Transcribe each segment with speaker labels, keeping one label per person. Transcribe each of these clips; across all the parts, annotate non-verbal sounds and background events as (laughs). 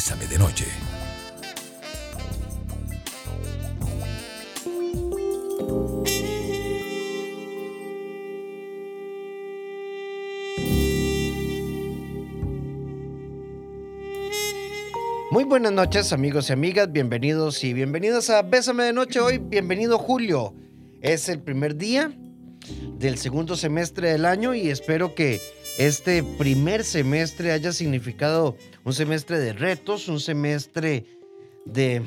Speaker 1: Bésame de Noche.
Speaker 2: Muy buenas noches amigos y amigas, bienvenidos y bienvenidas a Bésame de Noche hoy, bienvenido Julio. Es el primer día del segundo semestre del año y espero que este primer semestre haya significado un semestre de retos, un semestre de,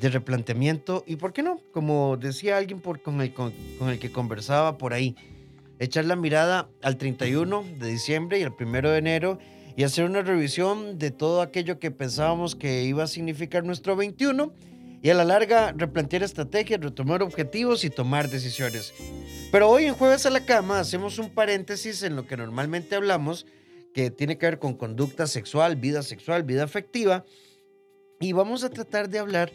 Speaker 2: replanteamiento y, ¿por qué no? Como decía alguien con, el, con, el que conversaba por ahí, echar la mirada al 31 de diciembre y al 1 de enero y hacer una revisión de todo aquello que pensábamos que iba a significar nuestro 21 y a la larga replantear estrategias, retomar objetivos y tomar decisiones. Pero hoy en Jueves a la Cama hacemos un paréntesis en lo que normalmente hablamos, que tiene que ver con conducta sexual, vida sexual, vida afectiva, y vamos a tratar de hablar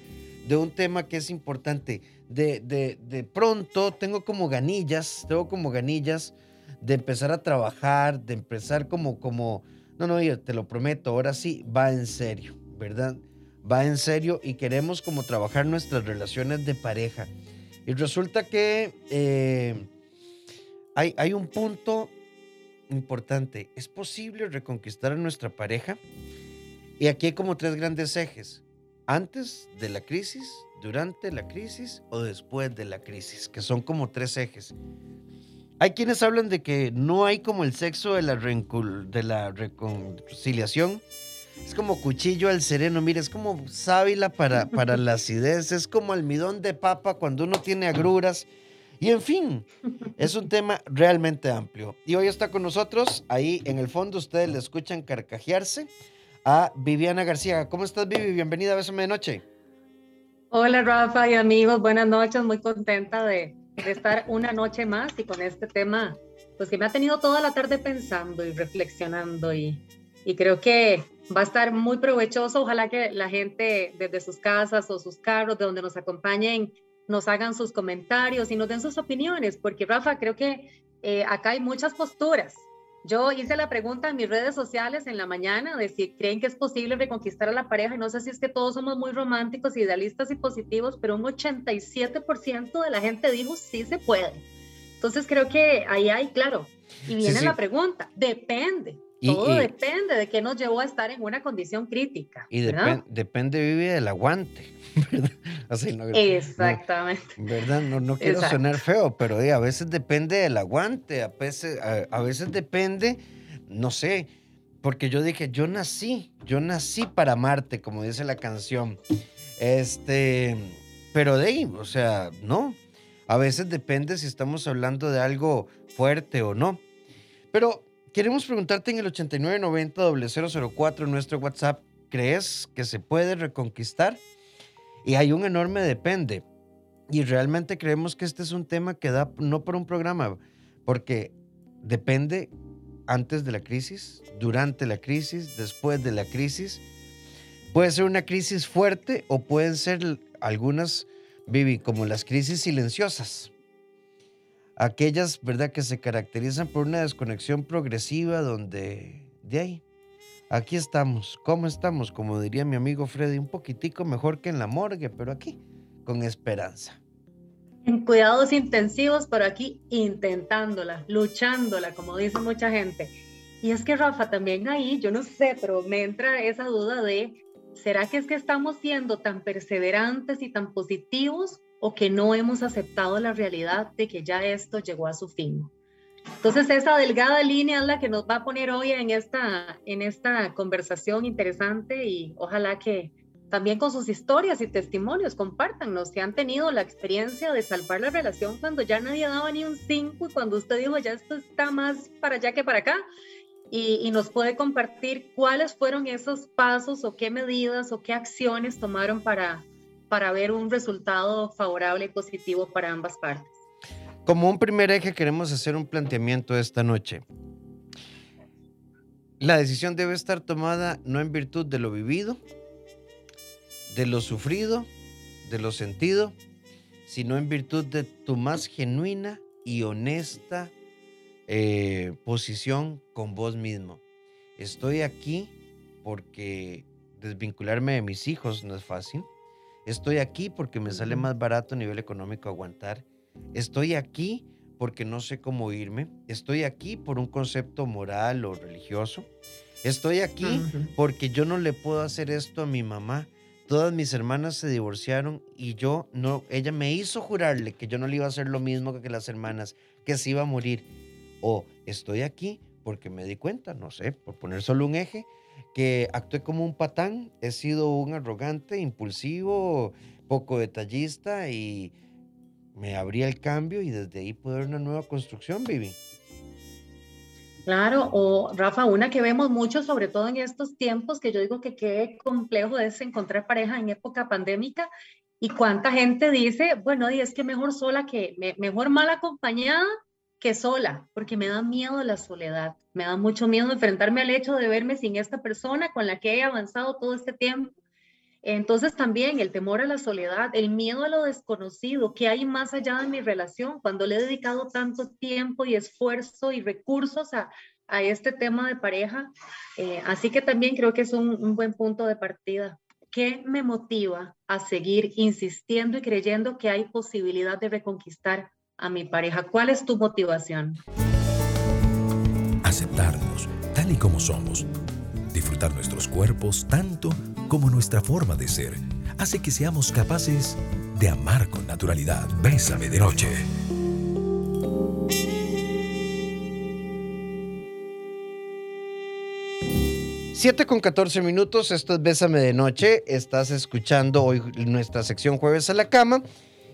Speaker 2: de un tema que es importante. De, pronto tengo como ganillas, tengo como ganillas de empezar a trabajar, de empezar como, como, no, no, yo te lo prometo, ahora sí, va en serio, ¿verdad? Va en serio y queremos como trabajar nuestras relaciones de pareja. Y resulta que eh, hay, hay un punto importante. ¿Es posible reconquistar a nuestra pareja? Y aquí hay como tres grandes ejes. Antes de la crisis, durante la crisis o después de la crisis, que son como tres ejes. Hay quienes hablan de que no hay como el sexo de la, de la reconciliación. Es como cuchillo al sereno, mira, es como sábila para, para la acidez, es como almidón de papa cuando uno tiene agruras. Y en fin, es un tema realmente amplio. Y hoy está con nosotros, ahí en el fondo ustedes le escuchan carcajearse, a Viviana García. ¿Cómo estás, Vivi? Bienvenida a Bésame de Noche.
Speaker 3: Hola, Rafa y amigos, buenas noches. Muy contenta de, de estar una noche más y con este tema, pues que me ha tenido toda la tarde pensando y reflexionando y, y creo que va a estar muy provechoso. Ojalá que la gente desde sus casas o sus carros, de donde nos acompañen, nos hagan sus comentarios y nos den sus opiniones, porque Rafa, creo que eh, acá hay muchas posturas. Yo hice la pregunta en mis redes sociales en la mañana de si creen que es posible reconquistar a la pareja y no sé si es que todos somos muy románticos, idealistas y positivos, pero un 87% de la gente dijo sí se puede. Entonces creo que ahí hay, claro. Y viene la pregunta, depende. Todo depende de qué nos llevó a estar en una condición crítica.
Speaker 2: Y depende, vive del aguante. (laughs)
Speaker 3: Exactamente.
Speaker 2: ¿Verdad? No, no quiero sonar feo, pero a veces depende del aguante, a veces, a, veces depende, no sé, porque yo dije, yo nací, yo nací para amarte, como dice la canción. Este, pero de ahí, o sea, no. A veces depende si estamos hablando de algo fuerte o no. Pero queremos preguntarte en el 8990-004 nuestro WhatsApp, ¿crees que se puede reconquistar? Y hay un enorme depende. Y realmente creemos que este es un tema que da no por un programa, porque depende antes de la crisis, durante la crisis, después de la crisis. Puede ser una crisis fuerte o pueden ser algunas, Vivi, como las crisis silenciosas. Aquellas, ¿verdad?, que se caracterizan por una desconexión progresiva donde, de ahí, aquí estamos. ¿Cómo estamos? Como diría mi amigo Freddy, un poquitico mejor que en la morgue, pero aquí, con esperanza.
Speaker 3: En cuidados intensivos, pero aquí intentándola, luchándola, como dice mucha gente. Y es que Rafa, también ahí, yo no sé, pero me entra esa duda de, ¿será que es que estamos siendo tan perseverantes y tan positivos o que no hemos aceptado la realidad de que ya esto llegó a su fin? Entonces, esa delgada línea es la que nos va a poner hoy en esta, en esta conversación interesante y ojalá que también con sus historias y testimonios compártanos si han tenido la experiencia de salvar la relación cuando ya nadie daba ni un 5 y cuando usted dijo ya esto está más para allá que para acá. Y, y, nos puede compartir cuáles fueron esos pasos o qué medidas o qué acciones tomaron para, para ver un resultado favorable y positivo para ambas partes.
Speaker 2: Como un primer eje queremos hacer un planteamiento esta noche. La decisión debe estar tomada no en virtud de lo vivido, de lo sufrido, de lo sentido, sino en virtud de tu más genuina y honesta eh, posición con vos mismo. Estoy aquí porque desvincularme de mis hijos no es fácil. Estoy aquí porque me sale más barato a nivel económico aguantar. Estoy aquí porque no sé cómo irme. Estoy aquí por un concepto moral o religioso. Estoy aquí porque yo no le puedo hacer esto a mi mamá. Todas mis hermanas se divorciaron y yo no, ella me hizo jurarle que yo no le iba a hacer lo mismo que las hermanas, que se iba a morir. O estoy aquí porque me di cuenta, no sé, por poner solo un eje, que actué como un patán, he sido un arrogante, impulsivo, poco detallista y me abría el cambio y desde ahí pude ver una nueva construcción, Vivi.
Speaker 3: Claro, o Rafa, una que vemos mucho, sobre todo en estos tiempos, que yo digo que qué complejo es encontrar pareja en época pandémica y cuánta gente dice, bueno, y es que mejor sola que, mejor mal acompañada que sola, porque me da miedo la soledad, me da mucho miedo enfrentarme al hecho de verme sin esta persona con la que he avanzado todo este tiempo entonces también el temor a la soledad, el miedo a lo desconocido, que hay más allá de mi relación, cuando le he dedicado tanto tiempo y esfuerzo y recursos a, este tema de pareja. Eh, así que también creo que es un, un buen punto de partida. ¿Qué me motiva a seguir insistiendo y creyendo que hay posibilidad de reconquistar a mi pareja? ¿Cuál es tu motivación?
Speaker 1: Aceptarnos tal y como somos. Disfrutar nuestros cuerpos tanto como nuestra forma de ser hace que seamos capaces de amar con naturalidad. Bésame de noche.
Speaker 2: 7 con 14 minutos, esto es Bésame de Noche. Estás escuchando hoy nuestra sección Jueves a la Cama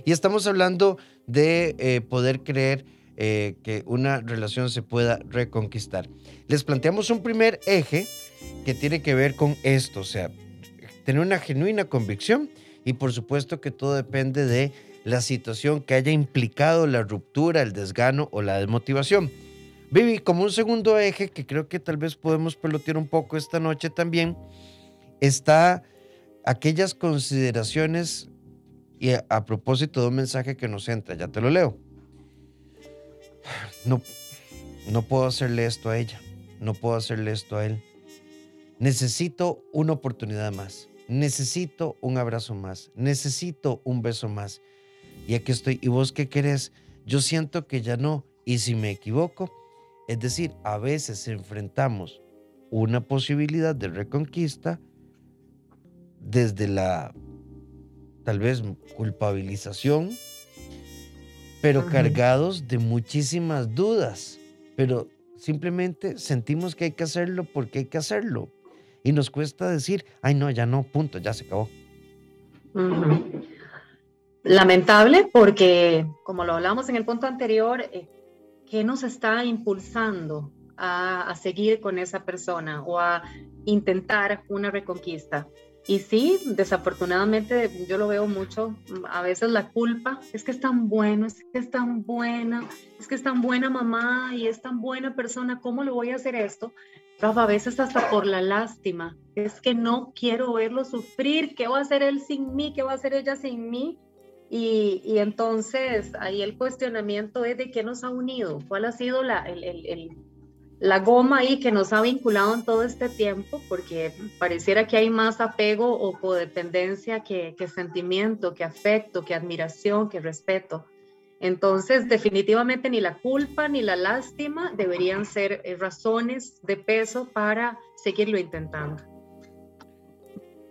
Speaker 2: y estamos hablando de eh, poder creer eh, que una relación se pueda reconquistar. Les planteamos un primer eje que tiene que ver con esto, o sea, tener una genuina convicción y por supuesto que todo depende de la situación que haya implicado la ruptura, el desgano o la desmotivación. Vivi, como un segundo eje que creo que tal vez podemos pelotear un poco esta noche también, está aquellas consideraciones y a, propósito de un mensaje que nos entra, ya te lo leo. No, no puedo hacerle esto a ella, no puedo hacerle esto a él. Necesito una oportunidad más necesito un abrazo más, necesito un beso más. Y aquí estoy. ¿Y vos qué querés? Yo siento que ya no. Y si me equivoco, es decir, a veces enfrentamos una posibilidad de reconquista desde la tal vez culpabilización, pero cargados de muchísimas dudas. Pero simplemente sentimos que hay que hacerlo porque hay que hacerlo, y nos cuesta decir, ay no, ya no, punto, ya se acabó.
Speaker 3: Lamentable porque, como lo hablamos en el punto anterior, eh, ¿qué nos está impulsando a, a seguir con esa persona o a intentar una reconquista? Y sí, desafortunadamente yo lo veo mucho, a veces la culpa es que es tan bueno, es que es tan buena, es que es tan buena mamá y es tan buena persona, ¿cómo le voy a hacer esto? Rafa, a veces hasta por la lástima, es que no quiero verlo sufrir, ¿qué va a hacer él sin mí? ¿Qué va a hacer ella sin mí? Y, y entonces ahí el cuestionamiento es de qué nos ha unido, cuál ha sido la, el la goma ahí que nos ha vinculado en todo este tiempo, porque pareciera que hay más apego o codependencia que, sentimiento, que afecto, que admiración, que respeto. Entonces, definitivamente ni la culpa ni la lástima deberían ser eh, razones de peso para seguirlo intentando.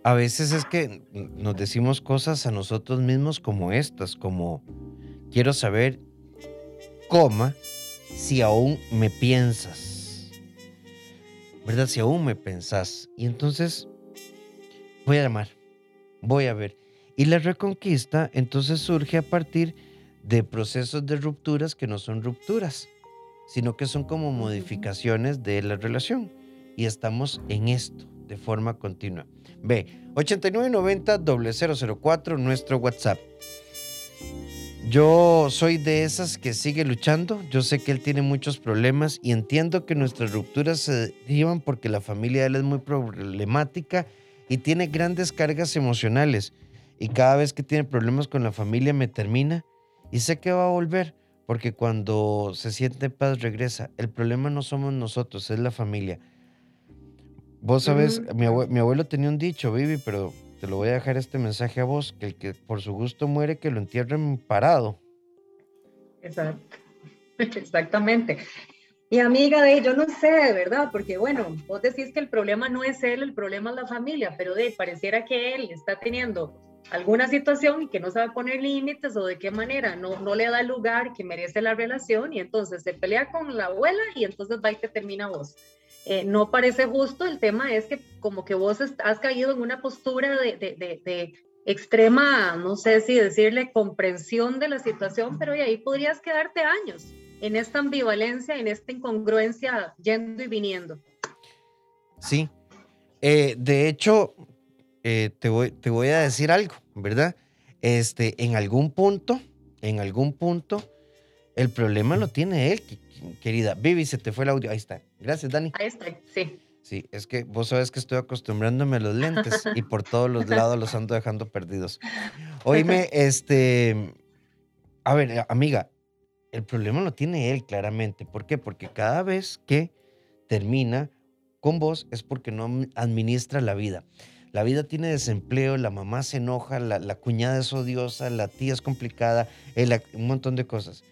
Speaker 2: A veces es que nos decimos cosas a nosotros mismos como estas, como quiero saber, coma, si aún me piensas ¿verdad? Si aún me pensás. Y entonces voy a llamar, voy a ver. Y la reconquista entonces surge a partir de procesos de rupturas que no son rupturas, sino que son como modificaciones de la relación. Y estamos en esto de forma continua. Ve, 8990 004 nuestro WhatsApp. Yo soy de esas que sigue luchando. Yo sé que él tiene muchos problemas y entiendo que nuestras rupturas se llevan porque la familia de él es muy problemática y tiene grandes cargas emocionales. Y cada vez que tiene problemas con la familia me termina y sé que va a volver porque cuando se siente paz regresa. El problema no somos nosotros, es la familia. Vos sabes, mi, abuelo, tenía un dicho, Vivi, pero te lo voy a dejar este mensaje a vos, que el que por su gusto muere, que lo entierren parado.
Speaker 3: Exacto. (laughs) Exactamente. Y amiga de yo no sé, de verdad, porque bueno, vos decís que el problema no es él, el problema es la familia, pero de pareciera que él está teniendo alguna situación y que no sabe poner límites o de qué manera no, no le da el lugar que merece la relación y entonces se pelea con la abuela y entonces va y te termina vos. Eh, no parece justo, el tema es que como que vos has caído en una postura de, de, de, extrema, no sé si decirle comprensión de la situación, pero ahí podrías quedarte años en esta ambivalencia, en esta incongruencia yendo y viniendo.
Speaker 2: Sí, eh, de hecho, eh, te, voy, te voy a decir algo, ¿verdad? Este, en algún punto, en algún punto, el problema lo tiene él, querida. Vivi, se te fue el audio. Ahí está. Gracias, Dani.
Speaker 3: Ahí está, sí.
Speaker 2: Sí, es que vos sabes que estoy acostumbrándome a los lentes (laughs) y por todos los lados los ando dejando perdidos. Oíme, este, a ver, amiga, el problema lo tiene él claramente. ¿Por qué? Porque cada vez que termina con vos es porque no administra la vida. La vida tiene desempleo, la mamá se enoja, la, cuñada es odiosa, la tía es complicada, un montón de cosas.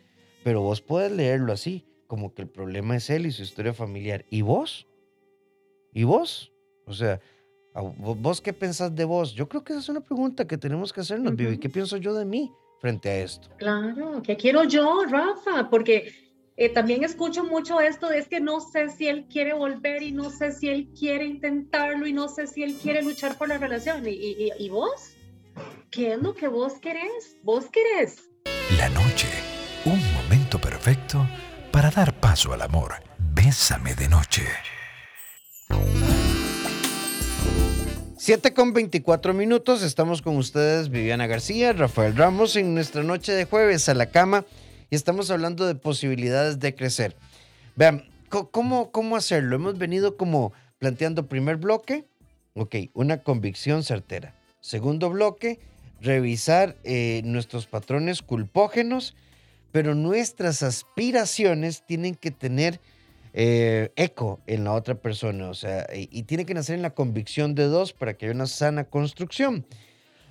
Speaker 2: Pero vos puedes leerlo así, como que el problema es él y su historia familiar. ¿Y vos? ¿Y vos? O sea, ¿vos qué pensás de vos? Yo creo que esa es una pregunta que tenemos que hacernos, ¿Y qué pienso yo de mí frente a esto?
Speaker 3: Claro, ¿qué quiero yo, Rafa? Porque eh, también escucho mucho esto de es que no sé si él quiere volver y no sé si él quiere intentarlo y no sé si él quiere luchar por la relación. ¿Y, y, vos? ¿Qué es lo que vos querés? ¿Vos querés?
Speaker 1: La noche, un momento perfecto para dar paso al amor. Bésame de noche.
Speaker 2: 7 con 24 minutos, estamos con ustedes Viviana García, Rafael Ramos en nuestra noche de jueves a la cama y estamos hablando de posibilidades de crecer. Vean, ¿cómo, cómo hacerlo? Hemos venido como planteando primer bloque, ok, una convicción certera. Segundo bloque, revisar eh, nuestros patrones culpógenos, pero nuestras aspiraciones tienen que tener eh, eco en la otra persona, o sea, y, y, tiene que nacer en la convicción de dos para que haya una sana construcción.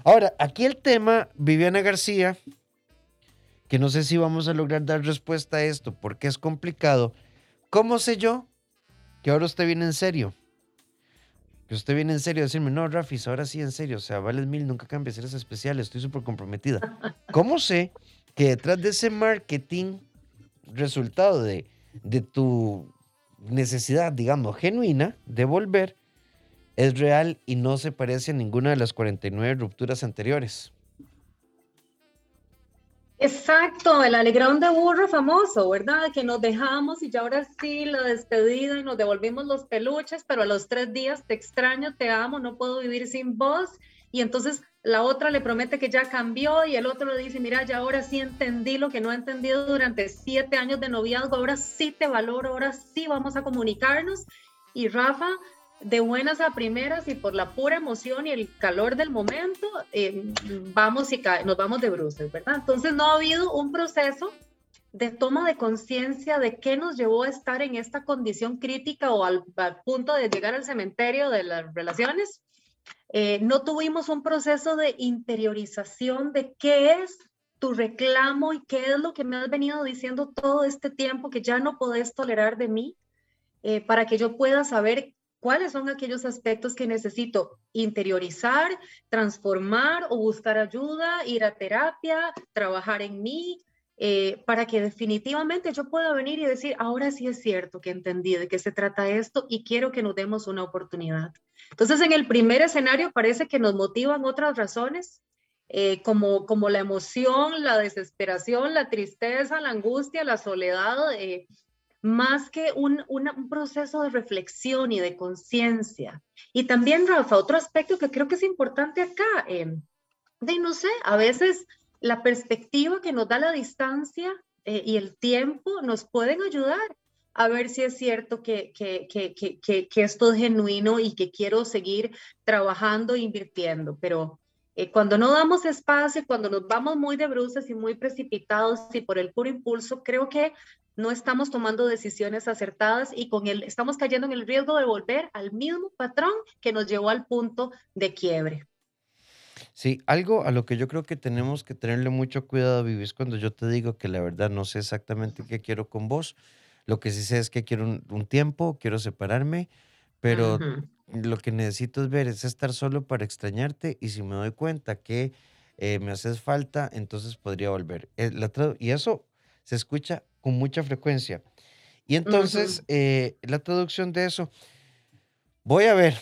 Speaker 2: Ahora, aquí el tema, Viviana García, que no sé si vamos a lograr dar respuesta a esto porque es complicado. ¿Cómo sé yo que ahora usted viene en serio? Que usted viene en serio a decirme, no, Rafis, ahora sí en serio, o sea, vales mil, nunca cambies, eres especial, estoy súper comprometida. ¿Cómo sé que detrás de ese marketing, resultado de, de tu necesidad, digamos, genuina de volver, es real y no se parece a ninguna de las 49 rupturas anteriores?
Speaker 3: Exacto, el alegrón de burro famoso, ¿verdad? Que nos dejamos y ya ahora sí la despedida y nos devolvimos los peluches, pero a los tres días te extraño, te amo, no puedo vivir sin vos. Y entonces la otra le promete que ya cambió y el otro le dice, mira, ya ahora sí entendí lo que no he entendido durante siete años de noviazgo, ahora sí te valoro, ahora sí vamos a comunicarnos. Y Rafa, de buenas a primeras y por la pura emoción y el calor del momento, eh, vamos y nos vamos de bruces, ¿verdad? Entonces no ha habido un proceso de toma de conciencia de qué nos llevó a estar en esta condición crítica o al, punto de llegar al cementerio de las relaciones. Eh, no tuvimos un proceso de interiorización de qué es tu reclamo y qué es lo que me has venido diciendo todo este tiempo que ya no podés tolerar de mí, eh, para que yo pueda saber cuáles son aquellos aspectos que necesito interiorizar, transformar o buscar ayuda, ir a terapia, trabajar en mí, eh, para que definitivamente yo pueda venir y decir, ahora sí es cierto que entendí de qué se trata esto y quiero que nos demos una oportunidad. Entonces, en el primer escenario parece que nos motivan otras razones, eh, como, como la emoción, la desesperación, la tristeza, la angustia, la soledad, eh, más que un, proceso de reflexión y de conciencia. Y también, Rafa, otro aspecto que creo que es importante acá, eh, de no sé, a veces la perspectiva que nos da la distancia eh, y el tiempo nos pueden ayudar a ver si es cierto que, esto es genuino y que quiero seguir trabajando e invirtiendo. Pero eh, cuando no damos espacio, cuando nos vamos muy de bruces y muy precipitados y por el puro impulso, creo que no estamos tomando decisiones acertadas y con el, estamos cayendo en el riesgo de volver al mismo patrón que nos llevó al punto de quiebre.
Speaker 2: Sí, algo a lo que yo creo que tenemos que tenerle mucho cuidado, Vivi, es cuando yo te digo que la verdad no sé exactamente qué quiero con vos. Lo que sí sé es que quiero un, tiempo, quiero separarme, pero lo que necesito es ver, es estar solo para extrañarte y si me doy cuenta que eh, me haces falta, entonces podría volver. Eh, y eso se escucha con mucha frecuencia. Y entonces, eh, la traducción de eso, voy a ver,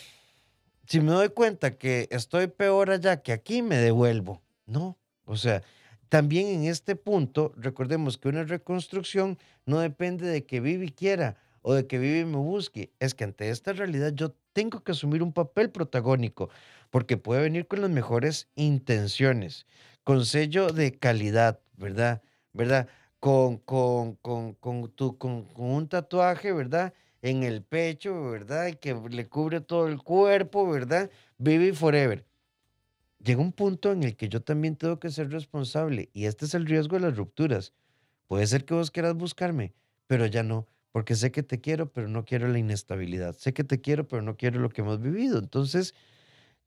Speaker 2: si me doy cuenta que estoy peor allá que aquí, me devuelvo. No, o sea, también en este punto, recordemos que una reconstrucción no depende de que Vivi quiera o de que Vivi me busque. Es que ante esta realidad yo tengo que asumir un papel protagónico, porque puede venir con las mejores intenciones, con sello de calidad, ¿verdad? ¿Verdad? Con, con, con, con, tu, con, con un tatuaje, ¿verdad? En el pecho, ¿verdad? Y que le cubre todo el cuerpo, ¿verdad? Vive forever. Llega un punto en el que yo también tengo que ser responsable y este es el riesgo de las rupturas. Puede ser que vos quieras buscarme, pero ya no, porque sé que te quiero, pero no quiero la inestabilidad. Sé que te quiero, pero no quiero lo que hemos vivido. Entonces,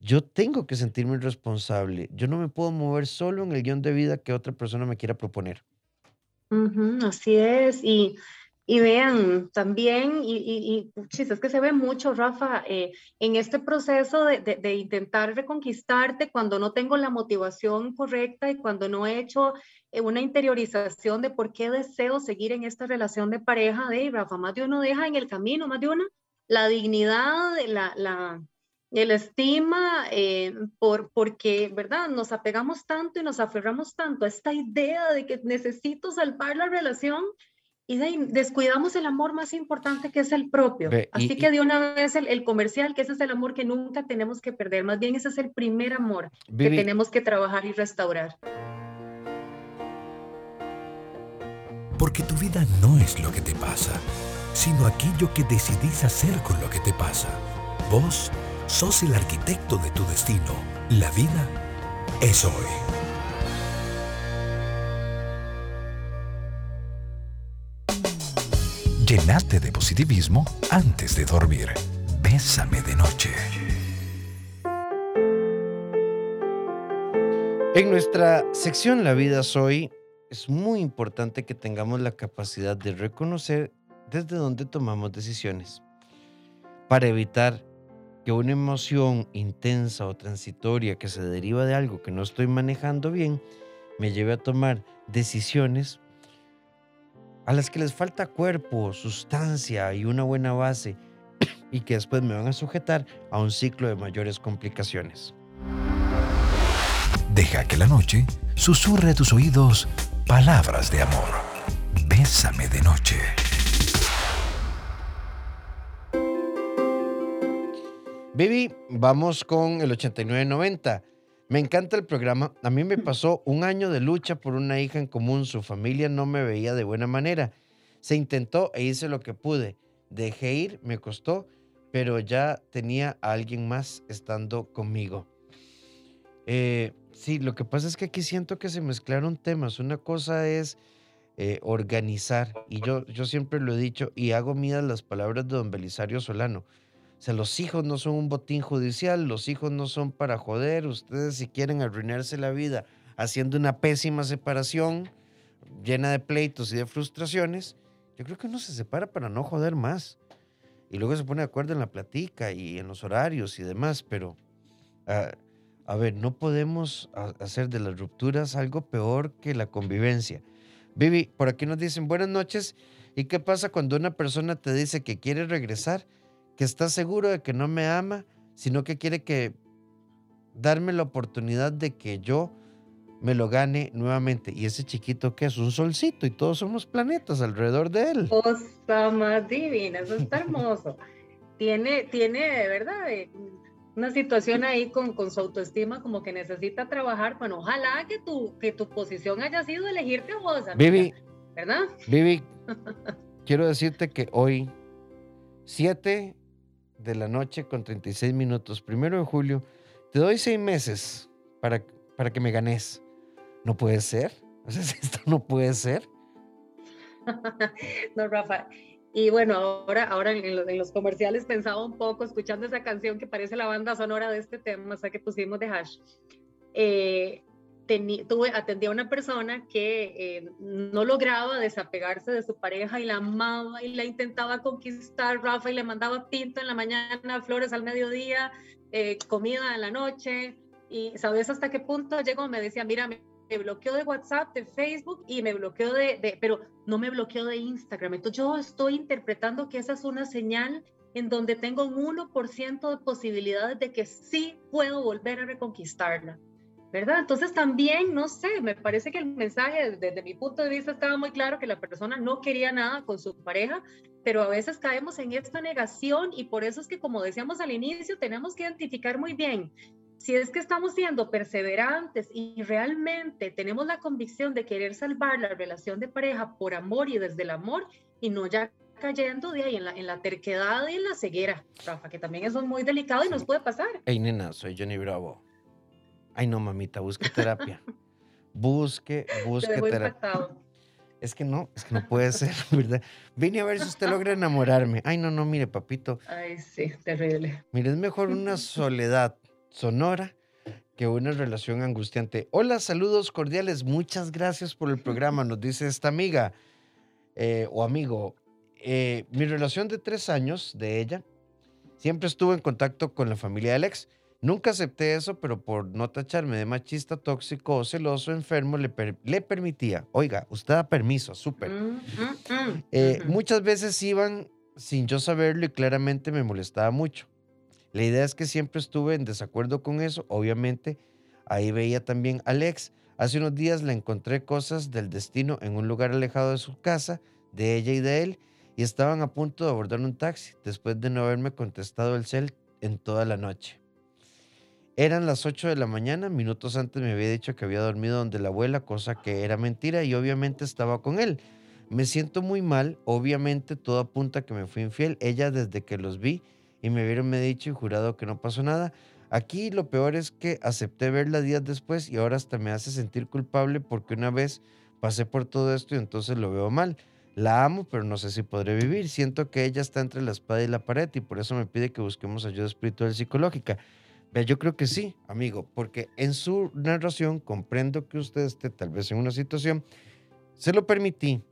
Speaker 2: yo tengo que sentirme responsable. Yo no me puedo mover solo en el guion de vida que otra persona me quiera proponer.
Speaker 3: así es. Y y vean, también, y, y, y es que se ve mucho, Rafa, eh, en este proceso de, de, intentar reconquistarte cuando no tengo la motivación correcta y cuando no he hecho eh, una interiorización de por qué deseo seguir en esta relación de pareja, de Rafa, más de uno deja en el camino, más de una, la dignidad, la, la, el estima, eh, por, porque, ¿verdad? Nos apegamos tanto y nos aferramos tanto a esta idea de que necesito salvar la relación y descuidamos el amor más importante que es el propio. Así que de una vez el, comercial, que ese es el amor que nunca tenemos que perder, más bien ese es el primer amor que tenemos que trabajar y restaurar.
Speaker 1: Porque tu vida no es lo que te pasa, sino aquello que decidís hacer con lo que te pasa. Vos sos el arquitecto de tu destino. La vida es hoy. Llenate de positivismo antes de dormir. Bésame de noche.
Speaker 2: En nuestra sección La vida soy, es muy importante que tengamos la capacidad de reconocer desde dónde tomamos decisiones para evitar que una emoción intensa o transitoria que se deriva de algo que no estoy manejando bien me lleve a tomar decisiones a las que les falta cuerpo, sustancia y una buena base (clears throat) y que después me van a sujetar a un ciclo de mayores complicaciones.
Speaker 1: Deja que la noche susurre a tus oídos palabras de amor. Bésame de noche.
Speaker 2: Baby, vamos con el 8990. Me encanta el programa. A mí me pasó un año de lucha por una hija en común. Su familia no me veía de buena manera. Se intentó e hice lo que pude. Dejé ir, me costó, pero ya tenía a alguien más estando conmigo. Eh, sí, lo que pasa es que aquí siento que se mezclaron temas. Una cosa es eh, organizar, y yo, yo siempre lo he dicho y hago mías las palabras de don Belisario Solano. O sea, los hijos no son un botín judicial, los hijos no son para joder. Ustedes si quieren arruinarse la vida haciendo una pésima separación llena de pleitos y de frustraciones, yo creo que uno se separa para no joder más. Y luego se pone de acuerdo en la platica y en los horarios y demás, pero ah, a ver, no podemos hacer de las rupturas algo peor que la convivencia. Vivi, por aquí nos dicen buenas noches. ¿Y qué pasa cuando una persona te dice que quiere regresar? Que está seguro de que no me ama, sino que quiere que darme la oportunidad de que yo me lo gane nuevamente. Y ese chiquito que es un solcito y todos somos planetas alrededor de él.
Speaker 3: Cosa más divina, eso está hermoso. tiene, tiene, de verdad, eh, una situación ahí con, con, su autoestima como que necesita trabajar. Bueno, ojalá que tu, que tu posición haya sido elegirte vos,
Speaker 2: Vivi, ¿verdad? Vivi, (laughs) quiero decirte que hoy, 7 de la noche con 36 minutos, primero de julio. Te doy seis meses para, para que me ganes. No puede ser. (laughs) Esto no puede ser. (laughs)
Speaker 3: no, Rafa. Y bueno, ahora, ahora en, los, comerciales pensaba un poco, escuchando esa canción que parece la banda sonora de este tema, o que pusimos de hash. Eh, tuve, atendí a una persona que eh, no lograba desapegarse de su pareja y la amaba y la intentaba conquistar, Rafa, y le mandaba pinto en la mañana, flores al mediodía, eh, comida en la noche. Y sabes hasta qué punto llegó, me decía, mira, me, bloqueó de WhatsApp, de Facebook y me bloqueó de, de, pero no me bloqueó de Instagram. Entonces yo estoy interpretando que esa es una señal en donde tengo un 1% de posibilidades de que sí puedo volver a reconquistarla. ¿Verdad? Entonces también, no sé, me parece que el mensaje desde mi punto de vista estaba muy claro que la persona no quería nada con su pareja, pero a veces caemos en esta negación y por eso es que, como decíamos al inicio, tenemos que identificar muy bien si es que estamos siendo perseverantes y realmente tenemos la convicción de querer salvar la relación de pareja por amor y desde el amor y no ya cayendo de ahí en la, en la terquedad y en la ceguera, Rafa, que también eso es muy delicado y nos puede pasar.
Speaker 2: Hey, nena, soy Johnny Bravo. Ay, no, mamita, busque terapia. Busque, busque terapia. Es que no, es que no puede ser, (laughs) ¿verdad? Vine a ver si usted logra enamorarme. Ay, no, no, mire, papito.
Speaker 3: Ay, sí, terrible.
Speaker 2: Mire, es mejor una (laughs) soledad sonora que una relación angustiante. Hola, saludos cordiales. Muchas gracias por el programa, nos dice esta amiga eh, o amigo. Eh, mi relación de tres años de ella siempre estuvo en contacto con la familia del ex. Nunca acepté eso, pero por no tacharme de machista, tóxico o celoso, enfermo, le, le permitía. Oiga, usted da permiso, súper. Mm, mm, mm, eh, muchas veces iban sin yo saberlo y claramente me molestaba mucho. La idea es que siempre estuve en desacuerdo con eso. Obviamente, ahí veía también a Alex. Hace unos días le encontré cosas del destino en un lugar alejado de su casa, de ella y de él, y estaban a punto de abordar un taxi después de no haberme contestado el cel en toda la noche. Eran las 8 de la mañana, minutos antes me había dicho que había dormido donde la abuela, cosa que era mentira y obviamente estaba con él. Me siento muy mal, obviamente todo apunta a que me fui infiel. Ella desde que los vi y me vieron me dicho y jurado que no pasó nada. Aquí lo peor es que acepté verla días después y ahora hasta me hace sentir culpable porque una vez pasé por todo esto y entonces lo veo mal. La amo, pero no sé si podré vivir. Siento que ella está entre la espada y la pared y por eso me pide que busquemos ayuda espiritual psicológica yo creo que sí, amigo, porque en su narración comprendo que usted esté tal vez en una situación, se lo permití.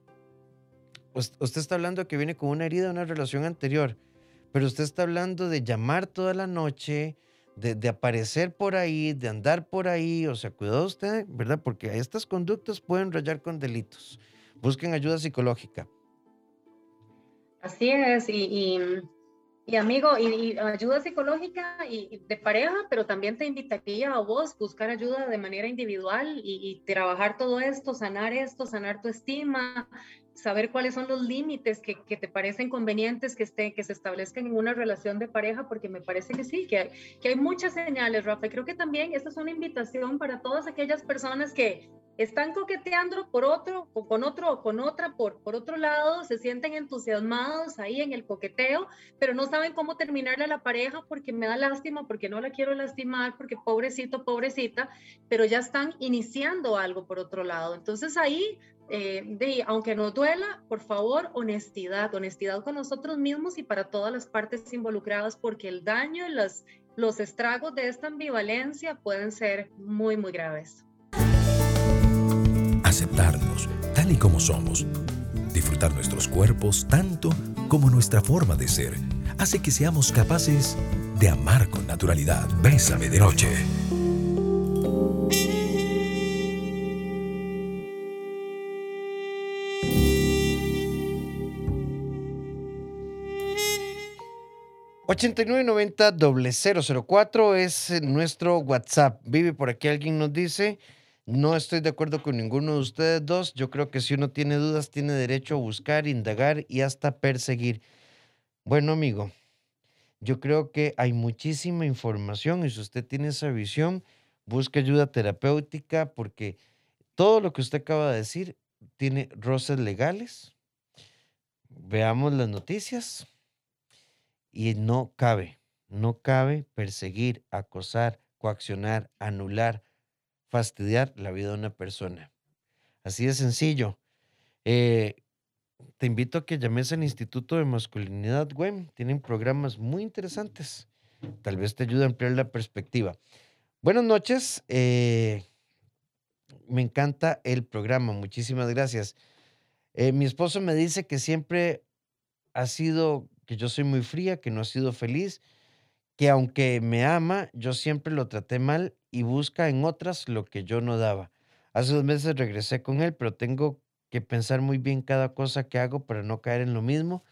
Speaker 2: Usted está hablando que viene con una herida de una relación anterior, pero usted está hablando de llamar toda la noche, de, de, aparecer por ahí, de andar por ahí, o sea, cuidado usted, ¿verdad? Porque estas conductas pueden rayar con delitos. Busquen ayuda psicológica.
Speaker 3: Así es, y y amigo, y, ayuda psicológica y, de pareja, pero también te invitaría a vos buscar ayuda de manera individual y, trabajar todo esto, sanar esto, sanar tu estima, saber cuáles son los límites que, te parecen convenientes que, esté, que se establezcan en una relación de pareja, porque me parece que sí, que hay, que hay muchas señales, Rafa. Creo que también esta es una invitación para todas aquellas personas que están coqueteando por otro, con otro o con otra, por, por otro lado, se sienten entusiasmados ahí en el coqueteo, pero no saben cómo terminarle a la pareja porque me da lástima, porque no la quiero lastimar, porque pobrecito, pobrecita, pero ya están iniciando algo por otro lado. Entonces ahí, eh, de, aunque nos duela, por favor, honestidad, honestidad con nosotros mismos y para todas las partes involucradas, porque el daño y los, los estragos de esta ambivalencia pueden ser muy, muy graves
Speaker 1: aceptarnos tal y como somos, disfrutar nuestros cuerpos tanto como nuestra forma de ser, hace que seamos capaces de amar con naturalidad. Bésame de noche.
Speaker 2: $8990 es nuestro WhatsApp. Vive por aquí, alguien nos dice, no estoy de acuerdo con ninguno de ustedes dos. Yo creo que si uno tiene dudas, tiene derecho a buscar, indagar y hasta perseguir. Bueno, amigo, yo creo que hay muchísima información y si usted tiene esa visión, busque ayuda terapéutica porque todo lo que usted acaba de decir tiene roces legales. Veamos las noticias y no cabe, no cabe perseguir, acosar, coaccionar, anular, fastidiar la vida de una persona. Así de sencillo. Eh, te invito a que llames al Instituto de Masculinidad WEM. Tienen programas muy interesantes. Tal vez te ayude a ampliar la perspectiva. Buenas noches. Eh, me encanta el programa. Muchísimas gracias. Eh, mi esposo me dice que siempre ha sido, que yo soy muy fría, que no ha sido feliz, que aunque me ama, yo siempre lo traté mal y busca en otras lo que yo no daba. Hace dos meses regresé con él, pero tengo que pensar muy bien cada cosa que hago para no caer en lo mismo,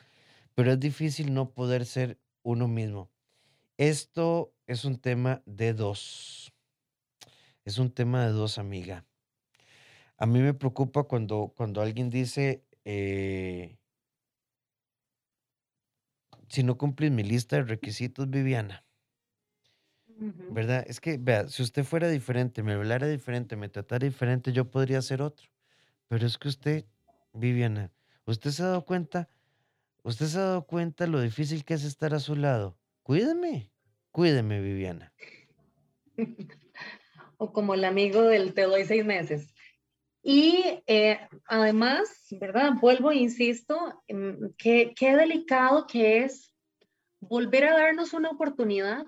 Speaker 2: pero es difícil no poder ser uno mismo. Esto es un tema de dos. Es un tema de dos, amiga. A mí me preocupa cuando, cuando alguien dice, eh, si no cumples mi lista de requisitos, Viviana. ¿Verdad? Es que, vea, si usted fuera diferente, me hablara diferente, me tratara diferente, yo podría ser otro. Pero es que usted, Viviana, usted se ha dado cuenta, usted se ha dado cuenta lo difícil que es estar a su lado. Cuídeme, cuídeme, Viviana. (laughs)
Speaker 3: o como el amigo del te doy seis meses. Y eh, además, ¿verdad? Vuelvo e insisto, qué, qué delicado que es volver a darnos una oportunidad.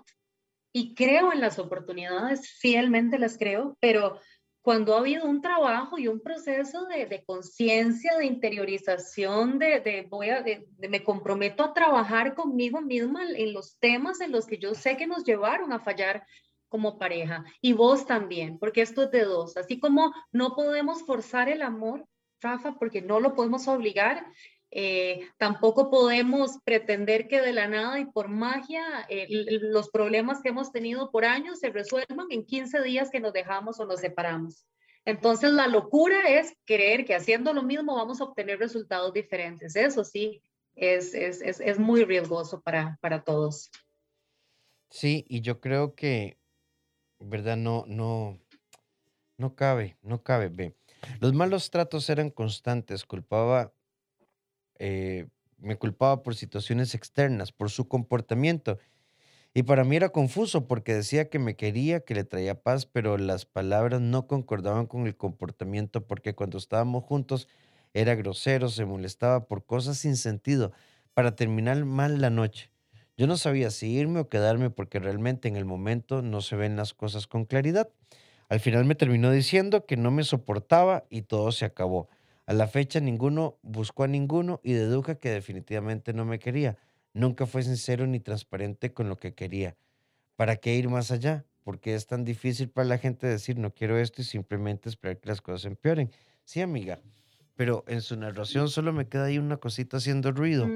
Speaker 3: Y creo en las oportunidades, fielmente las creo, pero cuando ha habido un trabajo y un proceso de, de conciencia, de interiorización, de, de voy a, me comprometo a trabajar conmigo misma en los temas en los que yo sé que nos llevaron a fallar como pareja y vos también, porque esto es de dos. Así como no podemos forzar el amor, Rafa, porque no lo podemos obligar, eh, tampoco podemos pretender que de la nada y por magia eh, los problemas que hemos tenido por años se resuelvan en 15 días que nos dejamos o nos separamos. Entonces la locura es creer que haciendo lo mismo vamos a obtener resultados diferentes. Eso sí, es, es, es, es muy riesgoso para, para todos.
Speaker 2: Sí, y yo creo que ¿verdad? No, no, no cabe, no cabe. Ve. Los malos tratos eran constantes, culpaba, eh, me culpaba por situaciones externas, por su comportamiento. Y para mí era confuso porque decía que me quería, que le traía paz, pero las palabras no concordaban con el comportamiento porque cuando estábamos juntos era grosero, se molestaba por cosas sin sentido para terminar mal la noche. Yo no sabía si irme o quedarme porque realmente en el momento no se ven las cosas con claridad. Al final me terminó diciendo que no me soportaba y todo se acabó. A la fecha ninguno buscó a ninguno y deduje que definitivamente no me quería. Nunca fue sincero ni transparente con lo que quería. ¿Para qué ir más allá? Porque es tan difícil para la gente decir no quiero esto y simplemente esperar que las cosas empeoren. Sí, amiga, pero en su narración solo me queda ahí una cosita haciendo ruido.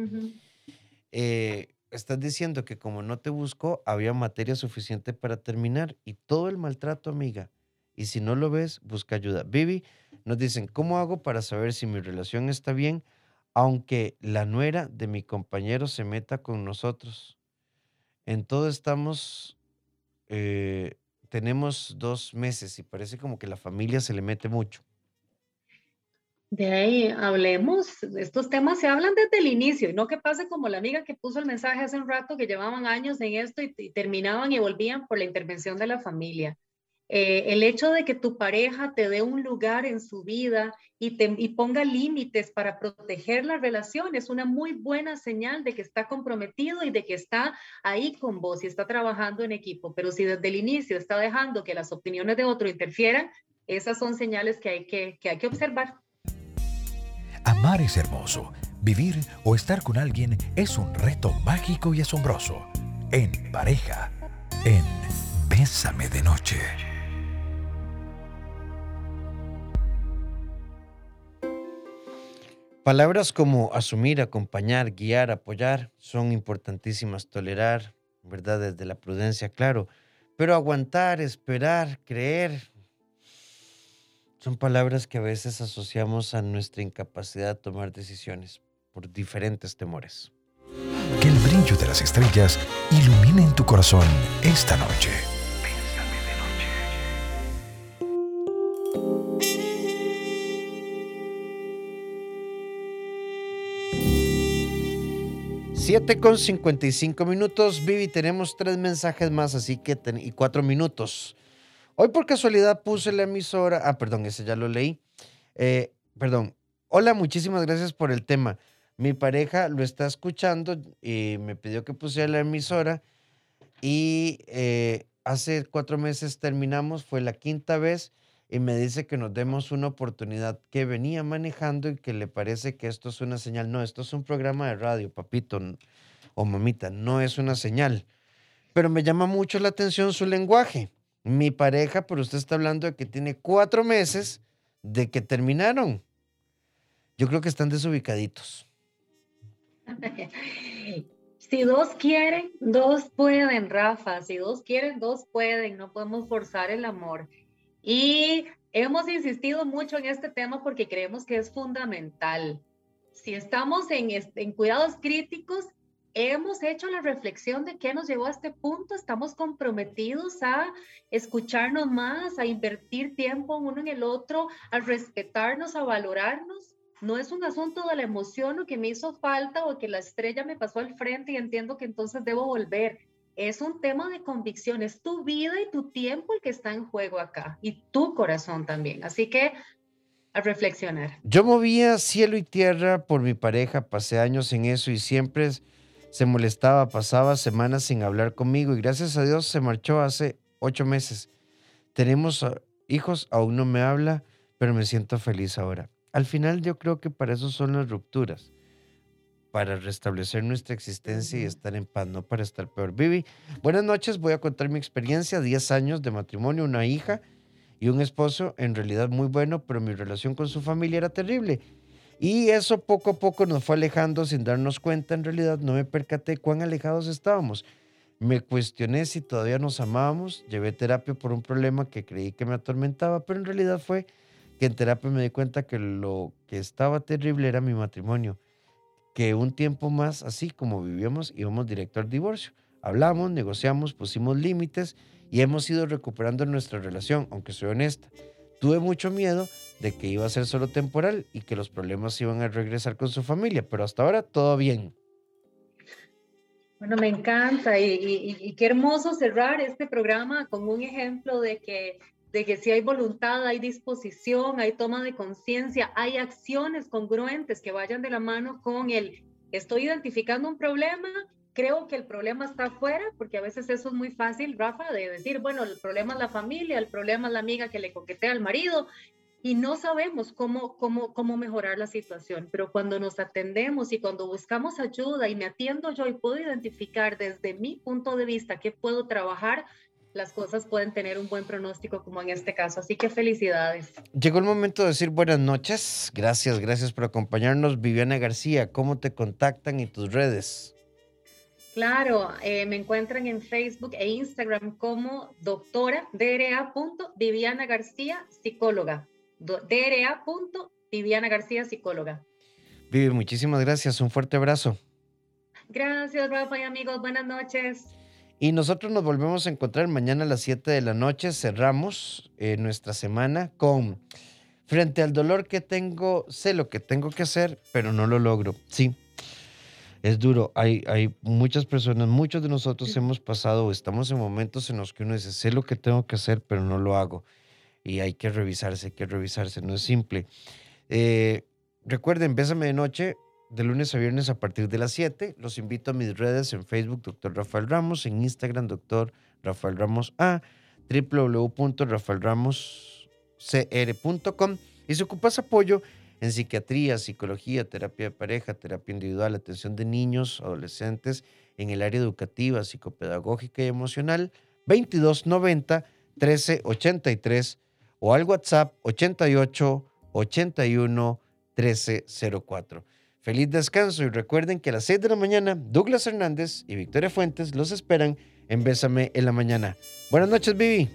Speaker 2: eh, estás diciendo que como no te buscó, había materia suficiente para terminar y todo el maltrato, amiga. Y si no lo ves, busca ayuda. Vivi, nos dicen, ¿cómo hago para saber si mi relación está bien, aunque la nuera de mi compañero se meta con nosotros? En todo estamos, eh, tenemos dos meses y parece como que la familia se le mete mucho.
Speaker 3: De ahí hablemos, estos temas se hablan desde el inicio, y no que pase como la amiga que puso el mensaje hace un rato, que llevaban años en esto y, terminaban y volvían por la intervención de la familia. Eh, el hecho de que tu pareja te dé un lugar en su vida y, te, y ponga límites para proteger la relación es una muy buena señal de que está comprometido y de que está ahí con vos y está trabajando en equipo. Pero si desde el inicio está dejando que las opiniones de otro interfieran, esas son señales que hay que, que, hay que observar.
Speaker 1: Amar es hermoso. Vivir o estar con alguien es un reto mágico y asombroso. En pareja, en Bésame de Noche.
Speaker 2: Palabras como asumir, acompañar, guiar, apoyar son importantísimas. Tolerar, ¿verdad? Desde la prudencia, claro. Pero aguantar, esperar, creer, son palabras que a veces asociamos a nuestra incapacidad de tomar decisiones por diferentes temores.
Speaker 1: Que el brillo de las estrellas ilumine en tu corazón esta noche.
Speaker 2: Siete con 55 minutos, Vivi, tenemos tres mensajes más, así que y cuatro minutos. Hoy por casualidad puse la emisora. Ah, perdón, ese ya lo leí. Eh, perdón. Hola, muchísimas gracias por el tema. Mi pareja lo está escuchando y me pidió que pusiera la emisora. Y eh, hace cuatro meses terminamos, fue la quinta vez, y me dice que nos demos una oportunidad que venía manejando y que le parece que esto es una señal. No, esto es un programa de radio, papito o mamita, no es una señal. Pero me llama mucho la atención su lenguaje. Mi pareja, pero usted está hablando de que tiene cuatro meses de que terminaron. Yo creo que están desubicaditos. (laughs)
Speaker 3: Si dos quieren, dos pueden, Rafa. Si dos quieren, dos pueden. No podemos forzar el amor. Y hemos insistido mucho en este tema porque creemos que es fundamental. Si estamos en, en cuidados críticos, hemos hecho la reflexión de qué nos llevó a este punto, estamos comprometidos a escucharnos más, a invertir tiempo uno en el otro, a respetarnos, a valorarnos. No es un asunto de la emoción o que me hizo falta o que la estrella me pasó al frente y entiendo que entonces debo volver. Es un tema de convicción, es tu vida y tu tiempo el que está en juego acá y tu corazón también. Así que a reflexionar.
Speaker 2: Yo movía cielo y tierra por mi pareja, pasé años en eso y siempre se molestaba, pasaba semanas sin hablar conmigo y gracias a Dios se marchó hace ocho meses. Tenemos hijos, aún no me habla, pero me siento feliz ahora. Al final yo creo que para eso son las rupturas, para restablecer nuestra existencia y estar en paz, no para estar peor. Vivi, buenas noches, voy a contar mi experiencia, 10 años de matrimonio, una hija y un esposo, en realidad muy bueno, pero mi relación con su familia era terrible. Y eso poco a poco nos fue alejando sin darnos cuenta. En realidad no me percaté cuán alejados estábamos. Me cuestioné si todavía nos amábamos. Llevé terapia por un problema que creí que me atormentaba, pero en realidad fue que en terapia me di cuenta que lo que estaba terrible era mi matrimonio. Que un tiempo más, así como vivíamos, íbamos directo al divorcio. Hablamos, negociamos, pusimos límites y hemos ido recuperando nuestra relación, aunque soy honesta. Tuve mucho miedo de que iba a ser solo temporal y que los problemas iban a regresar con su familia, pero hasta ahora todo bien.
Speaker 3: Bueno, me encanta y, qué hermoso cerrar este programa con un ejemplo de que, de que si hay voluntad, hay disposición, hay toma de conciencia, hay acciones congruentes que vayan de la mano con el estoy identificando un problema, creo que el problema está afuera, porque a veces eso es muy fácil, Rafa, de decir, bueno, el problema es la familia, el problema es la amiga que le coquetea al marido, y no sabemos cómo, cómo, cómo mejorar la situación, pero cuando nos atendemos y cuando buscamos ayuda y me atiendo yo y puedo identificar desde mi punto de vista qué puedo trabajar, las cosas pueden tener un buen pronóstico como en este caso. Así que felicidades.
Speaker 2: Llegó el momento de decir buenas noches. Gracias, gracias por acompañarnos. Viviana García, ¿cómo te contactan y tus redes?
Speaker 3: Claro, eh, me encuentran en Facebook e Instagram como doctora DRA. Viviana García, psicóloga. DRA. Viviana García, psicóloga.
Speaker 2: Vivi, muchísimas gracias. Un fuerte abrazo.
Speaker 3: Gracias, Rafa y amigos. Buenas noches.
Speaker 2: Y nosotros nos volvemos a encontrar mañana a las 7 de la noche. Cerramos eh, nuestra semana con Frente al dolor que tengo, sé lo que tengo que hacer, pero no lo logro. Sí, es duro. Hay, hay muchas personas, muchos de nosotros hemos pasado o estamos en momentos en los que uno dice, sé lo que tengo que hacer, pero no lo hago. Y hay que revisarse, hay que revisarse, no es simple. Eh, recuerden, Bésame de Noche, de lunes a viernes a partir de las 7. Los invito a mis redes en Facebook, Dr. Rafael Ramos, en Instagram, Dr. Rafael Ramos A, www.rafaelramoscr.com. Y si ocupas apoyo, en psiquiatría, psicología, terapia de pareja, terapia individual, atención de niños, adolescentes, en el área educativa, psicopedagógica y emocional, 2290 1383 o al WhatsApp 88 81 1304. Feliz descanso y recuerden que a las 6 de la mañana Douglas Hernández y Victoria Fuentes los esperan en Bésame en la mañana. Buenas noches, Vivi.